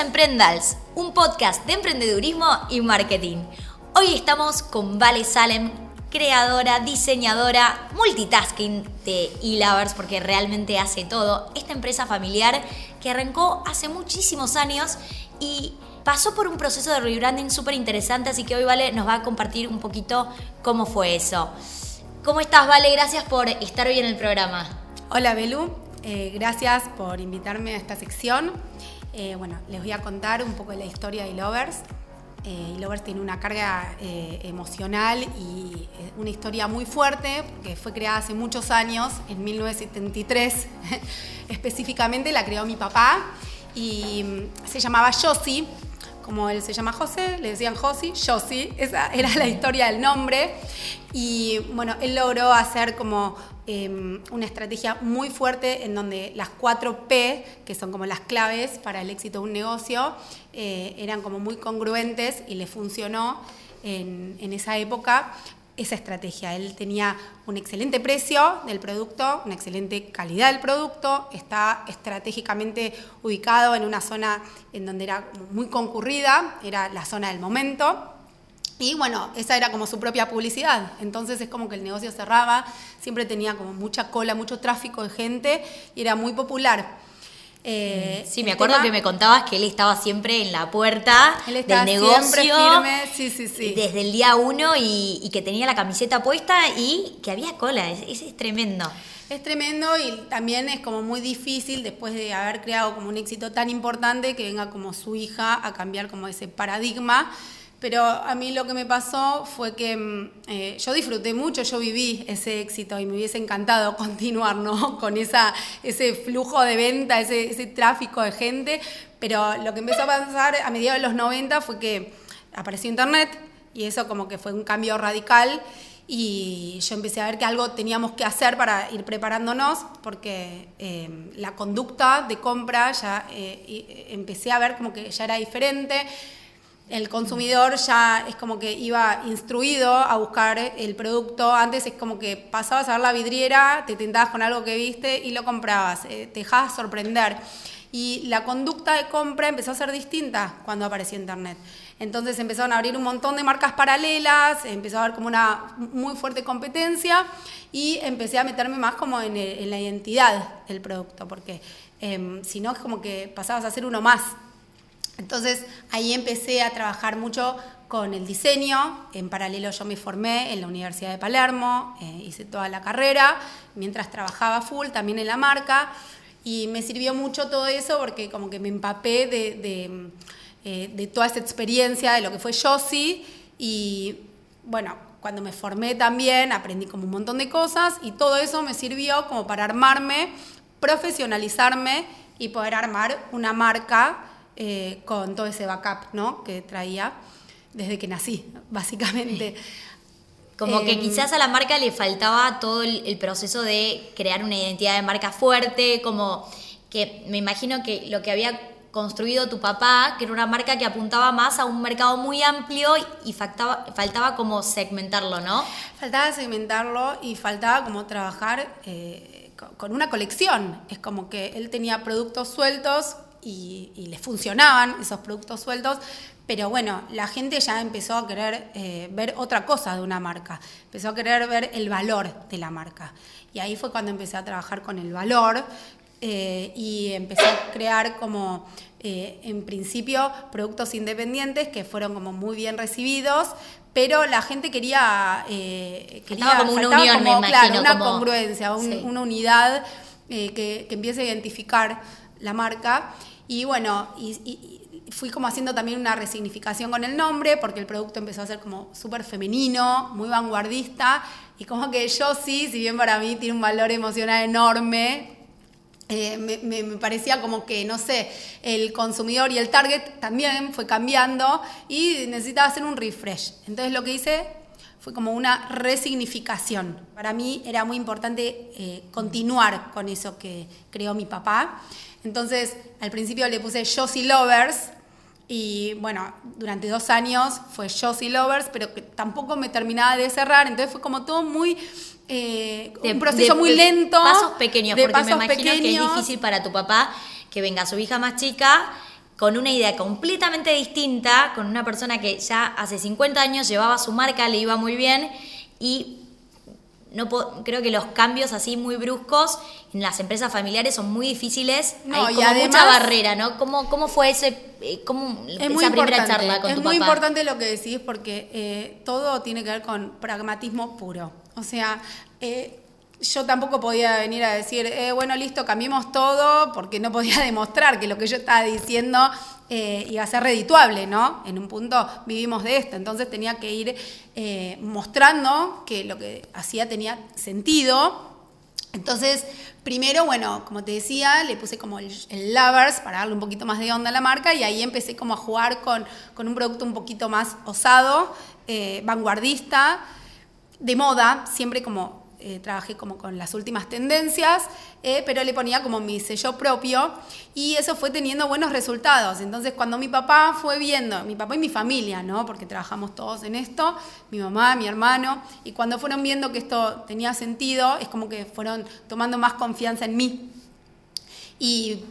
Emprendals, un podcast de emprendedurismo y marketing. Hoy estamos con Vale Salem, creadora, diseñadora, multitasking de e-lovers, porque realmente hace todo. Esta empresa familiar que arrancó hace muchísimos años y pasó por un proceso de rebranding súper interesante, así que hoy Vale nos va a compartir un poquito cómo fue eso. ¿Cómo estás, Vale? Gracias por estar hoy en el programa. Hola, Belú. Eh, gracias por invitarme a esta sección. Eh, bueno, les voy a contar un poco de la historia de Lovers. Eh, Lovers tiene una carga eh, emocional y una historia muy fuerte, porque fue creada hace muchos años, en 1973 específicamente, la creó mi papá y mm, se llamaba Josie, como él se llama José, le decían Josie, Josie, esa era la historia del nombre. Y bueno, él logró hacer como Em, una estrategia muy fuerte en donde las cuatro P, que son como las claves para el éxito de un negocio, eh, eran como muy congruentes y le funcionó en, esa época esa estrategia. Él tenía un excelente precio del producto, una excelente calidad del producto, está estratégicamente ubicado en una zona en donde era muy concurrida, era la zona del momento. Y bueno, esa era como su propia publicidad. Entonces es como que el negocio cerraba, siempre tenía como mucha cola, mucho tráfico de gente y era muy popular. Eh, sí, me acuerdo que me contabas que él estaba siempre en la puerta del negocio. Siempre firme, sí, sí, sí. Desde el día uno y, que tenía la camiseta puesta y que había cola. Es, es tremendo. Es tremendo y también es como muy difícil después de haber creado como un éxito tan importante que venga como su hija a cambiar como ese paradigma pero a mí lo que me pasó fue que mm, eh, yo disfruté mucho, yo viví ese éxito y me hubiese encantado continuar ¿no? con esa, ese flujo de venta, ese, ese tráfico de gente, pero lo que empezó a pasar a mediados de los 90 fue que apareció Internet y eso como que fue un cambio radical. Y yo empecé a ver que algo teníamos que hacer para ir preparándonos porque eh, la conducta de compra ya eh, empecé a ver como que ya era diferente el consumidor ya es como que iba instruido a buscar el producto. Antes es como que pasabas a ver la vidriera, te tentabas con algo que viste y lo comprabas. Eh, te dejabas sorprender. Y la conducta de compra empezó a ser distinta cuando apareció Internet. Entonces empezaron a abrir un montón de marcas paralelas, empezó a haber como una muy fuerte competencia y empecé a meterme más como en, la identidad del producto, porque em, si no es como que pasabas a ser uno más entonces ahí empecé a trabajar mucho con el diseño, en paralelo yo me formé en la Universidad de Palermo, eh, hice toda la carrera, mientras trabajaba full también en la marca, y me sirvió mucho todo eso porque como que me empapé de, eh, toda esa experiencia, de lo que fue Josie, y bueno, cuando me formé también aprendí como un montón de cosas, y todo eso me sirvió como para armarme, profesionalizarme y poder armar una marca eh, con todo ese backup ¿no? que traía desde que nací, básicamente. Como que em, quizás a la marca le faltaba todo el, proceso de crear una identidad de marca fuerte, como que me imagino que lo que había construido tu papá, que era una marca que apuntaba más a un mercado muy amplio y faltaba, faltaba como segmentarlo, ¿no? Faltaba segmentarlo y faltaba como trabajar eh, con una colección. Es como que él tenía productos sueltos y, y les funcionaban esos productos sueltos, pero bueno, la gente ya empezó a querer eh, ver otra cosa de una marca, empezó a querer ver el valor de la marca. Y ahí fue cuando empecé a trabajar con el valor eh, y empecé a crear como, eh, en principio, productos independientes que fueron como muy bien recibidos, pero la gente quería... quería como una unión, me imagino, una congruencia, una unidad que, que empiece a identificar la marca. Y bueno, fui como haciendo también una resignificación con el nombre, porque el producto empezó a ser como súper femenino, muy vanguardista, y como que yo sí, si bien para mí tiene un valor emocional enorme, eh, me, parecía como que, no sé, el consumidor y el target también fue cambiando y necesitaba hacer un refresh. Entonces lo que hice fue como una resignificación. Para mí era muy importante eh, continuar con eso que creó mi papá. Entonces, al principio le puse Josie Lovers y bueno, durante dos años fue Josie Lovers, pero que tampoco me terminaba de cerrar, entonces fue como todo muy... Eh, un proceso muy lento. Pasos pequeños, porque me imagino que es difícil para tu papá que venga su hija más chica con una idea completamente distinta, con una persona que ya hace 50 años llevaba su marca, le iba muy bien y no creo que los cambios así muy bruscos en las empresas familiares son muy difíciles. Hay como mucha barrera, ¿no? ¿Cómo, cómo fue ese, eh, cómo, esa primera charla con es tu papá? Es muy importante lo que decís porque eh, todo tiene que ver con pragmatismo puro. O sea, eh, yo tampoco podía venir a decir, eh, bueno, listo, cambiemos todo, porque no podía demostrar que lo que yo estaba diciendo eh, iba a ser redituable, ¿no? En un punto vivimos de esto, entonces tenía que ir eh, mostrando que lo que hacía tenía sentido. Entonces, primero, bueno, como te decía, le puse como el, Lovers para darle un poquito más de onda a la marca y ahí empecé como a jugar con, con un producto un poquito más osado, vanguardista, de moda, siempre como eh, trabajé como con las últimas tendencias, eh, pero le ponía como mi sello propio y eso fue teniendo buenos resultados. Entonces cuando mi papá fue viendo, mi papá y mi familia, ¿no? porque trabajamos todos en esto, mi mamá, mi hermano, y cuando fueron viendo que esto tenía sentido, es como que fueron tomando más confianza en mí. Y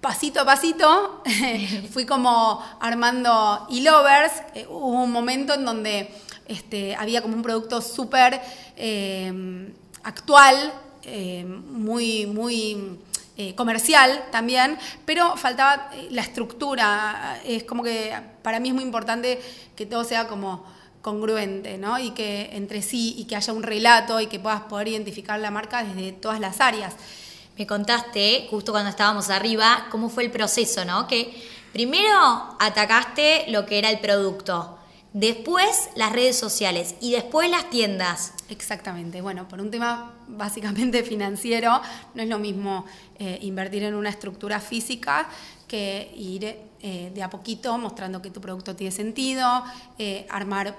pasito a pasito fui como armando e-lovers. Eh, hubo un momento en donde este, había como un producto súper eh, actual, eh, muy, muy eh, comercial también, pero faltaba la estructura. Es como que para mí es muy importante que todo sea como congruente, ¿no? Y que entre sí, y que haya un relato y que puedas poder identificar la marca desde todas las áreas. Me contaste, justo cuando estábamos arriba, cómo fue el proceso, ¿no? Que primero atacaste lo que era el producto después las redes sociales y después las tiendas. Exactamente. Bueno, por un tema básicamente financiero, no es lo mismo eh, invertir en una estructura física que ir eh, de a poquito mostrando que tu producto tiene sentido, eh, armar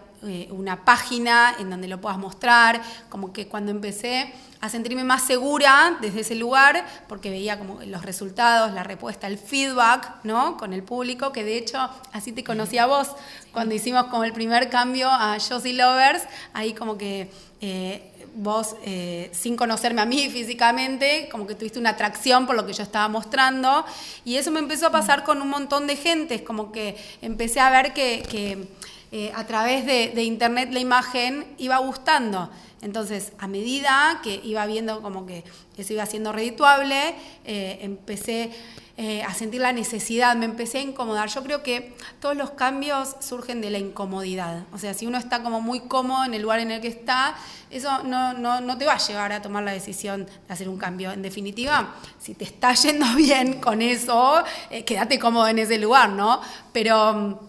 una página en donde lo puedas mostrar, como que cuando empecé a sentirme más segura desde ese lugar, porque veía como los resultados, la respuesta, el feedback, ¿no? Con el público, que de hecho así te conocí a vos, cuando hicimos como el primer cambio a Josie Lovers, ahí como que eh, vos, eh, sin conocerme a mí físicamente, como que tuviste una atracción por lo que yo estaba mostrando, y eso me empezó a pasar con un montón de gente, como que empecé a ver que, eh, a través de, internet la imagen iba gustando. Entonces, a medida que iba viendo como que eso iba siendo redituable, eh, empecé eh, a sentir la necesidad, me empecé a incomodar. Yo creo que todos los cambios surgen de la incomodidad. O sea, si uno está como muy cómodo en el lugar en el que está, eso no, no, te va a llevar a tomar la decisión de hacer un cambio. En definitiva, si te está yendo bien con eso, quédate cómodo en ese lugar, ¿no? Pero mm,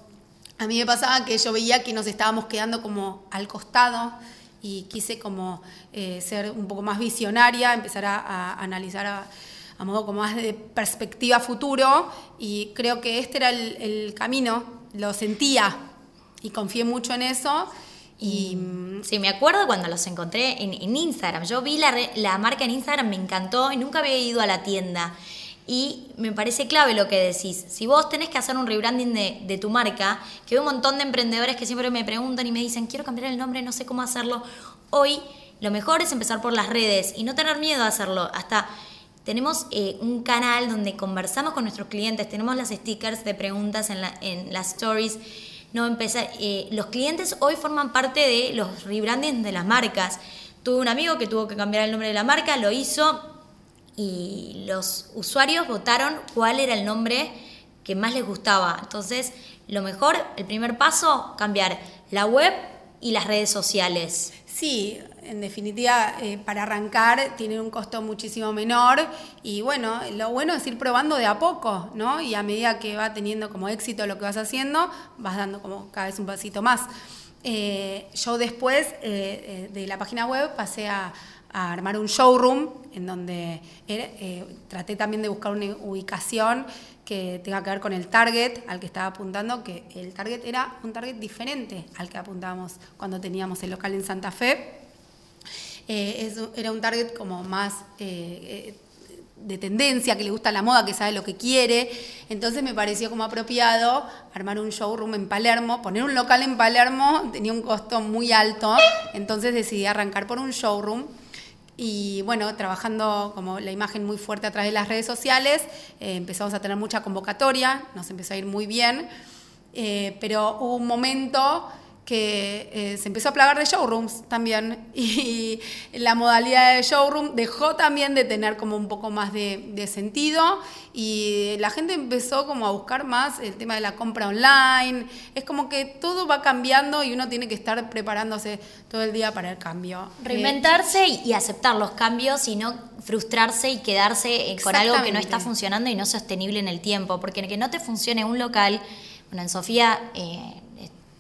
a mí me pasaba que yo veía que nos estábamos quedando como al costado y quise como eh, ser un poco más visionaria, empezar a, analizar a, modo como más de perspectiva futuro y creo que este era el, camino, lo sentía y confié mucho en eso. Y, mm, sí, me acuerdo cuando los encontré en, Instagram. Yo vi la, la, marca en Instagram, me encantó y nunca había ido a la tienda. Y me parece clave lo que decís. Si vos tenés que hacer un rebranding de, de tu marca, que hay un montón de emprendedores que siempre me preguntan y me dicen, quiero cambiar el nombre, no sé cómo hacerlo. Hoy lo mejor es empezar por las redes y no tener miedo a hacerlo. Hasta tenemos eh, un canal donde conversamos con nuestros clientes, tenemos las stickers de preguntas en, en las stories. No empezar, eh, los clientes hoy forman parte de los rebrandings de las marcas. Tuve un amigo que tuvo que cambiar el nombre de la marca, lo hizo, y los usuarios votaron cuál era el nombre que más les gustaba. Entonces, lo mejor, el primer paso, cambiar la web y las redes sociales. Sí, en definitiva, eh, para arrancar tiene un costo muchísimo menor y bueno, lo bueno es ir probando de a poco, ¿no? Y a medida que va teniendo como éxito lo que vas haciendo, vas dando como cada vez un pasito más. Eh, yo después eh, de la página web pasé a, a armar un showroom en donde eh, traté también de buscar una ubicación que tenga que ver con el target al que estaba apuntando, que el target era un target diferente al que apuntábamos cuando teníamos el local en Santa Fe. Eh, era un target como más eh, de tendencia, que le gusta la moda, que sabe lo que quiere. Entonces me pareció como apropiado armar un showroom en Palermo. Poner un local en Palermo tenía un costo muy alto, entonces decidí arrancar por un showroom y bueno, trabajando como la imagen muy fuerte a través de las redes sociales, eh, empezamos a tener mucha convocatoria, nos empezó a ir muy bien, eh, pero hubo un momento que eh, se empezó a plagar de showrooms también y la modalidad de showroom dejó también de tener como un poco más de, sentido y la gente empezó como a buscar más el tema de la compra online. Es como que todo va cambiando y uno tiene que estar preparándose todo el día para el cambio. Reinventarse y aceptar los cambios y no frustrarse y quedarse con algo que no está funcionando y no sostenible en el tiempo, porque que no te funcione un local, bueno, en Sofía... Eh,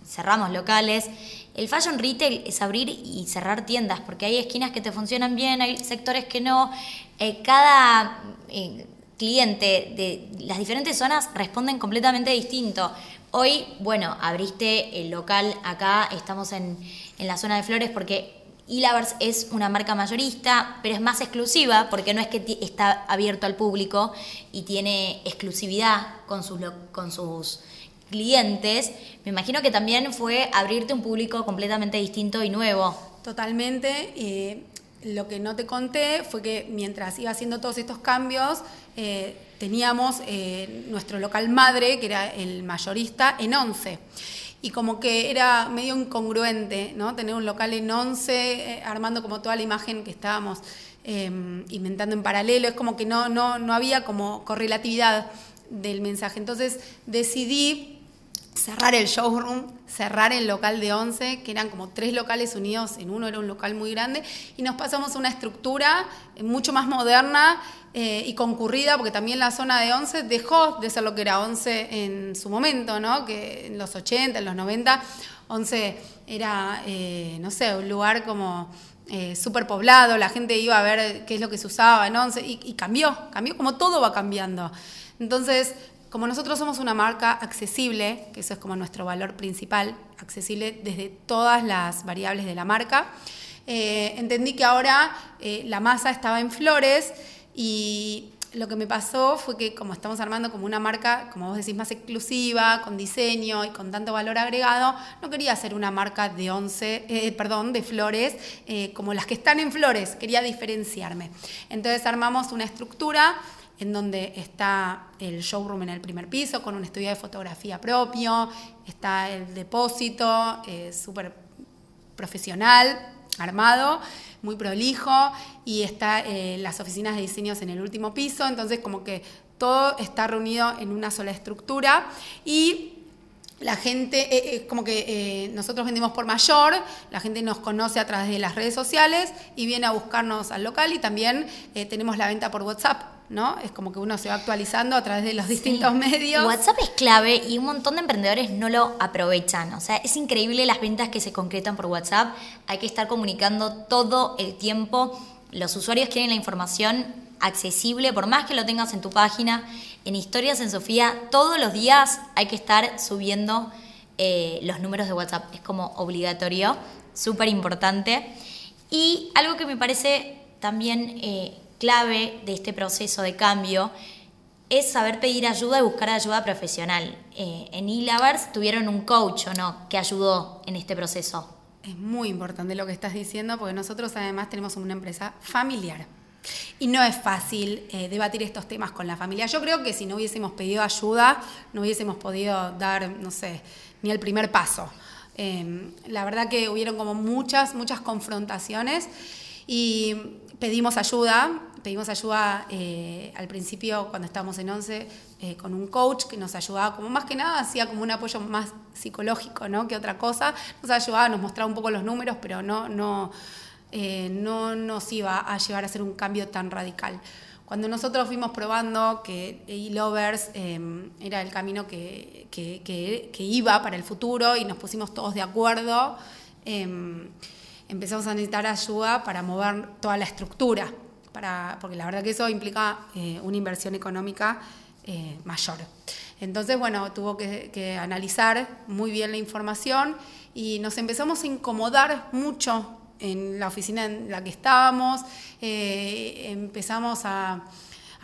cerramos locales. El fashion retail es abrir y cerrar tiendas, porque hay esquinas que te funcionan bien, hay sectores que no. Eh, cada eh, cliente de las diferentes zonas responden completamente distinto. Hoy, bueno, abriste el local acá, estamos en, en la zona de Flores porque Ilavers es una marca mayorista, pero es más exclusiva porque no es que está abierto al público y tiene exclusividad con sus, con sus clientes, me imagino que también fue abrirte un público completamente distinto y nuevo. Totalmente. Eh, lo que no te conté fue que mientras iba haciendo todos estos cambios, eh, teníamos eh, nuestro local madre, que era el mayorista, en 11. Y como que era medio incongruente, ¿no? Tener un local en 11, armando como toda la imagen que estábamos inventando en paralelo. Es como que no, no, no había como correlatividad del mensaje. Entonces decidí cerrar el showroom, cerrar el local de 11, que eran como tres locales unidos en uno, era un local muy grande, y nos pasamos a una estructura eh, mucho más moderna eh, y concurrida, porque también la zona de 11 dejó de ser lo que era 11 en su momento, ¿no? que en los 80, en los 90, 11 era, eh, no sé, un lugar como... súper poblado, la gente iba a ver qué es lo que se usaba en 11 y, y cambió, cambió como todo va cambiando. Entonces, como nosotros somos una marca accesible, que eso es como nuestro valor principal, accesible desde todas las variables de la marca, eh, entendí que ahora eh, la masa estaba en flores y lo que me pasó fue que como estamos armando como una marca, como vos decís, más exclusiva, con diseño y con tanto valor agregado, no quería hacer una marca de 11, eh, perdón, de flores, como las que están en flores, quería diferenciarme. Entonces armamos una estructura en donde está el showroom en el primer piso con un estudio de fotografía propio, está el depósito eh, súper profesional, armado, muy prolijo, y está eh, las oficinas de diseños en el último piso, entonces como que todo está reunido en una sola estructura y la gente, eh, como que nosotros vendimos por mayor, la gente nos conoce a través de las redes sociales y viene a buscarnos al local y también tenemos la venta por WhatsApp. ¿no? Es como que uno se va actualizando a través de los distintos medios. WhatsApp es clave y un montón de emprendedores no lo aprovechan. O sea, es increíble las ventas que se concretan por WhatsApp. Hay que estar comunicando todo el tiempo. Los usuarios quieren la información accesible, por más que lo tengas en tu página. En Historias en Sofía, todos los días hay que estar subiendo eh, los números de WhatsApp. Es como obligatorio, súper importante. Y algo que me parece también... Eh, clave de este proceso de cambio es saber pedir ayuda y buscar ayuda profesional. Eh, en Ilavers tuvieron un coach o no que ayudó en este proceso. Es muy importante lo que estás diciendo porque nosotros además tenemos una empresa familiar. Y no es fácil eh, debatir estos temas con la familia. Yo creo que si no hubiésemos pedido ayuda, no hubiésemos podido dar, no sé, ni el primer paso. Eh, la verdad que hubieron como muchas, muchas confrontaciones y pedimos ayuda, pedimos ayuda eh, al principio cuando estábamos en 11 eh, con un coach que nos ayudaba, como más que nada hacía como un apoyo más psicológico ¿no? que otra cosa. Nos ayudaba, nos mostraba un poco los números, pero no, no, eh, no nos iba a llevar a hacer un cambio tan radical. Cuando nosotros fuimos probando que e-lovers era el camino que, que, que, iba para el futuro y nos pusimos todos de acuerdo, empezamos a necesitar ayuda para mover toda la estructura porque la verdad que eso implica eh, una inversión económica eh, mayor. Entonces, bueno, tuvo que, analizar muy bien la información y nos empezamos a incomodar mucho en la oficina en la que estábamos, eh, empezamos a,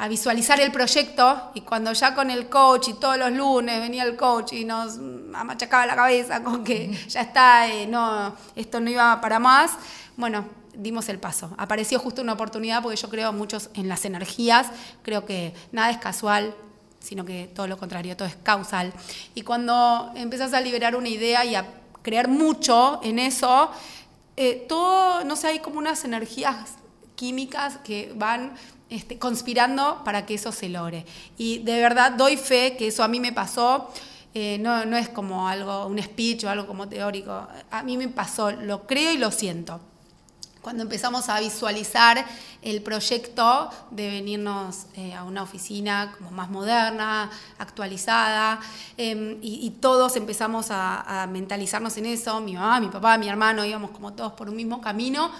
visualizar el proyecto y cuando ya con el coach y todos los lunes venía el coach y nos amachacaba la cabeza con que ya está, no, esto no iba para más, bueno, dimos el paso. Apareció justo una oportunidad porque yo creo muchos en las energías, creo que nada es casual, sino que todo lo contrario, todo es causal. Y cuando empezás a liberar una idea y a creer mucho en eso, eh, todo, no sé, hay como unas energías químicas que van este, conspirando para que eso se logre. Y de verdad doy fe que eso a mí me pasó. Eh, no, no es como algo, un speech o algo como teórico. A mí me pasó, lo creo y lo siento cuando empezamos a visualizar el proyecto de venirnos eh, a una oficina como más moderna, actualizada, em, y, todos empezamos a, mentalizarnos en eso, mi mamá, mi papá, mi hermano, íbamos como todos por un mismo camino,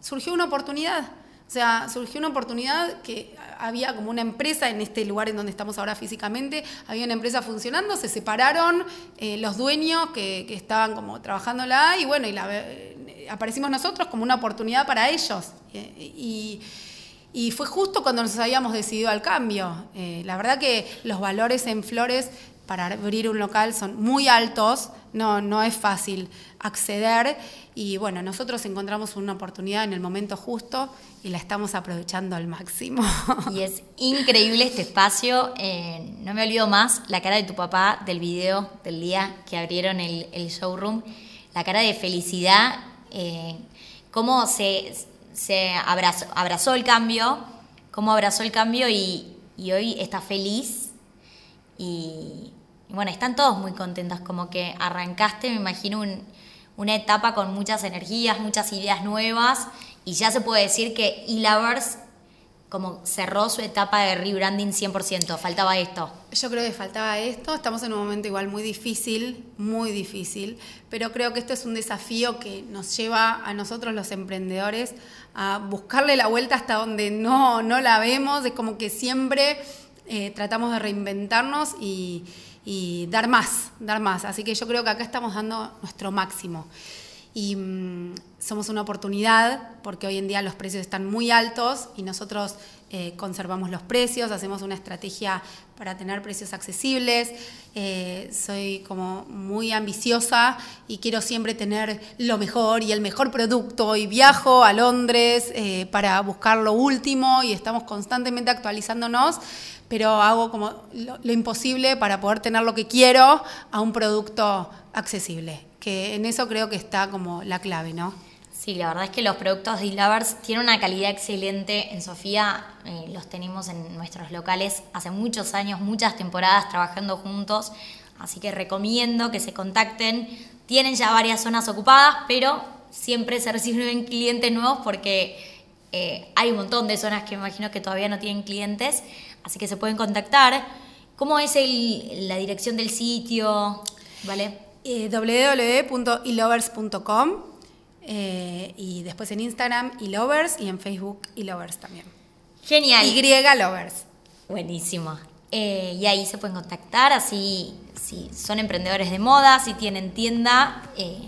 surgió una oportunidad. O sea, surgió una oportunidad que había como una empresa en este lugar en donde estamos ahora físicamente, había una empresa funcionando, se separaron eh, los dueños que, que, estaban como trabajándola y bueno, y la, aparecimos nosotros como una oportunidad para ellos. Y, fue justo cuando nos habíamos decidido al cambio. Eh, la verdad que los valores en Flores para abrir un local son muy altos, no, no es fácil acceder y bueno, nosotros encontramos una oportunidad en el momento justo y la estamos aprovechando al máximo. Y es increíble este espacio, eh, no me olvido más la cara de tu papá del video del día que abrieron el showroom, la cara de felicidad eh, cómo se, abrazó, el cambio, cómo abrazó el cambio y, hoy está feliz. Y, bueno, están todos muy contentos, como que arrancaste, me imagino, una etapa con muchas energías, muchas ideas nuevas y ya se puede decir que e-lovers como cerró su etapa de rebranding 100%, faltaba esto. Yo creo que faltaba esto, estamos en un momento igual muy difícil, muy difícil, pero creo que esto es un desafío que nos lleva a nosotros los emprendedores a buscarle la vuelta hasta donde no, no la vemos, es como que siempre eh, tratamos de reinventarnos y, y dar más, dar más, así que yo creo que acá estamos dando nuestro máximo y mm, somos una oportunidad porque hoy en día los precios están muy altos y nosotros eh, conservamos los precios, hacemos una estrategia para tener precios accesibles. Eh, soy como muy ambiciosa y quiero siempre tener lo mejor y el mejor producto y viajo a Londres eh, para buscar lo último y estamos constantemente actualizándonos pero hago como lo imposible para poder tener lo que quiero a un producto accesible en eso creo que está como la clave, ¿no? Sí, la verdad es que los productos de Lovers tienen una calidad excelente. En Sofía eh, los tenemos en nuestros locales hace muchos años, muchas temporadas trabajando juntos, así que recomiendo que se contacten. Tienen ya varias zonas ocupadas, pero siempre se reciben clientes nuevos porque eh, hay un montón de zonas que imagino que todavía no tienen clientes, así que se pueden contactar. ¿Cómo es la dirección del sitio? ¿Vale? Eh, eh, y después en Instagram ilovers y en Facebook ilovers también. Genial. Y lovers. Buenísimo. Eh, y ahí se pueden contactar, así si son emprendedores de moda, si tienen tienda, eh,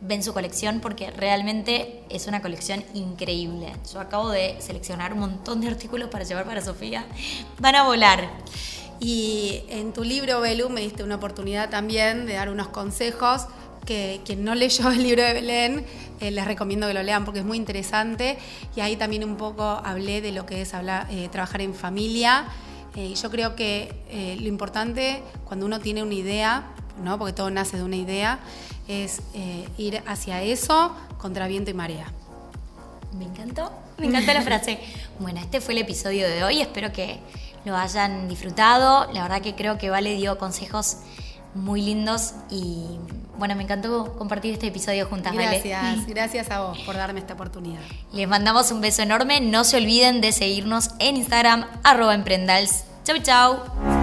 ven su colección porque realmente es una colección increíble. Yo acabo de seleccionar un montón de artículos para llevar para Sofía. Van a volar. Y en tu libro, Belu, me diste una oportunidad también de dar unos consejos que quien no leyó el libro de Belén, eh, les recomiendo que lo lean porque es muy interesante. Y ahí también un poco hablé de lo que es hablar, eh, trabajar en familia. Eh, yo creo que lo importante cuando uno tiene una idea, ¿no? porque todo nace de una idea, es ir hacia eso contra viento y marea. Me encantó, me encantó la frase. Bueno, este fue el episodio de hoy. Espero que lo hayan disfrutado. La verdad que creo que Vale dio consejos muy lindos y bueno, me encantó compartir este episodio juntas, Gracias, gracias a vos por darme esta oportunidad. Les mandamos un beso enorme. No se olviden de seguirnos en Instagram, arroba emprendals. Chau, chau.